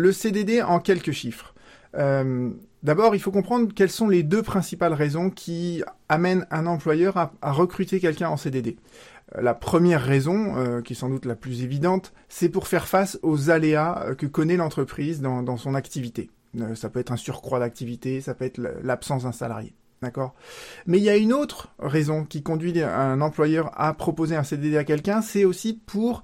le CDD en quelques chiffres. Euh, D'abord, il faut comprendre quelles sont les deux principales raisons qui amènent un employeur à, recruter quelqu'un en CDD. Euh, la première raison, euh, qui est sans doute la plus évidente, c'est pour faire face aux aléas que connaît l'entreprise dans, dans, son activité. ça peut être un surcroît d'activité, ça peut être l'absence d'un salarié. D'accord? Mais il y a une autre raison qui conduit un employeur à proposer un CDD à quelqu'un, c'est aussi pour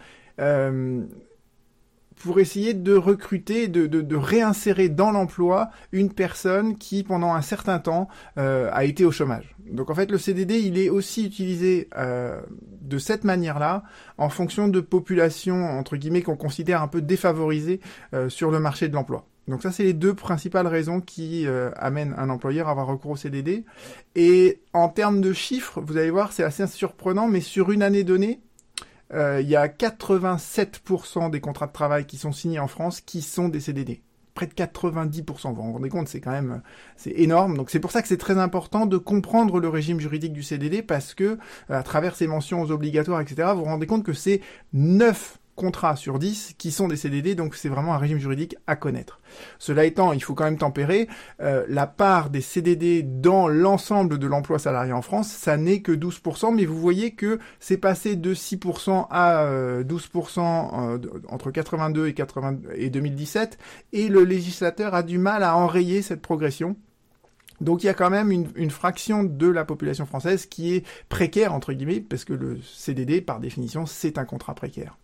pour essayer de recruter, de, de, réinsérer dans l'emploi une personne qui, pendant un certain temps, euh, a été au chômage. Donc en fait, le CDD, il est aussi utilisé euh, de cette manière-là, en fonction de populations, entre guillemets, qu'on considère un peu défavorisées euh, sur le marché de l'emploi. Donc ça, c'est les deux principales raisons qui amènent un employeur à avoir recours au CDD. Et en termes de chiffres, vous allez voir, c'est assez surprenant, mais sur une année donnée, euh, il y a 87% des contrats de travail qui sont signés en France qui sont des CDD. Près de 90%, vous vous rendez compte, c'est quand même c'est énorme. Donc c'est pour ça que c'est très important de comprendre le régime juridique du CDD parce que à travers ces mentions obligatoires, etc., vous vous rendez compte que c'est 9 contrats sur 10 qui sont des CDD, donc c'est vraiment un régime juridique à connaître. Cela étant, il faut quand même tempérer, euh, la part des CDD dans l'ensemble de l'emploi salarié en France, ça n'est que 12%, mais vous voyez que c'est passé de 6% à 12% euh, euh, entre 82 et, 80, et 2017, et le législateur a du mal à enrayer cette progression. Donc il y a quand même une, fraction de la population française qui est précaire, entre guillemets, parce que le CDD, par définition, c'est un contrat précaire.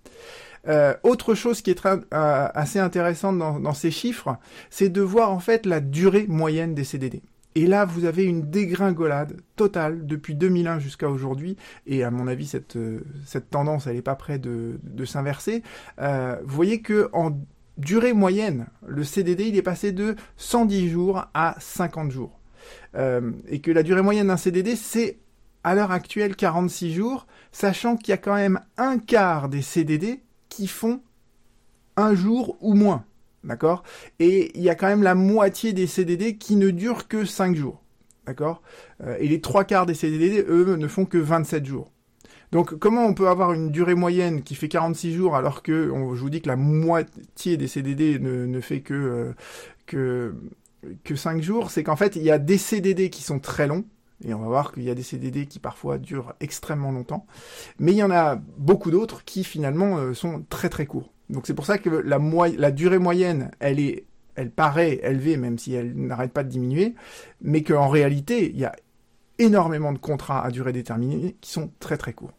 Euh, autre chose qui est euh, assez intéressante dans, ces chiffres, c'est de voir en fait la durée moyenne des CDD. Et là, vous avez une dégringolade totale depuis 2001 jusqu'à aujourd'hui. Et à mon avis, cette, euh, tendance, elle n'est pas près de, s'inverser. Vous voyez que en durée moyenne, le CDD, il est passé de 110 jours à 50 jours. Euh, et que la durée moyenne d'un CDD, c'est à l'heure actuelle 46 jours, sachant qu'il y a quand même un quart des CDD qui font un jour ou moins. D'accord? Et il y a quand même la moitié des CDD qui ne durent que 5 jours. D'accord? Euh, Et les trois quarts des CDD, eux, ne font que 27 jours. Donc comment on peut avoir une durée moyenne qui fait 46 jours alors que je vous dis que la moitié des CDD ne, fait que, euh, que, que 5 jours C'est qu'en fait, il y a des CDD qui sont très longs, et on va voir qu'il y a des CDD qui parfois durent extrêmement longtemps. Mais il y en a beaucoup d'autres qui finalement euh, sont très très courts. Donc c'est pour ça que la, durée moyenne, elle est, elle paraît élevée même si elle n'arrête pas de diminuer, mais qu'en réalité, il y a énormément de contrats à durée déterminée qui sont très très courts.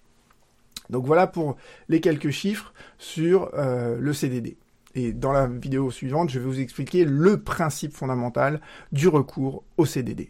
Donc voilà pour les quelques chiffres sur euh, le CDD. Et dans la vidéo suivante, je vais vous expliquer le principe fondamental du recours au CDD.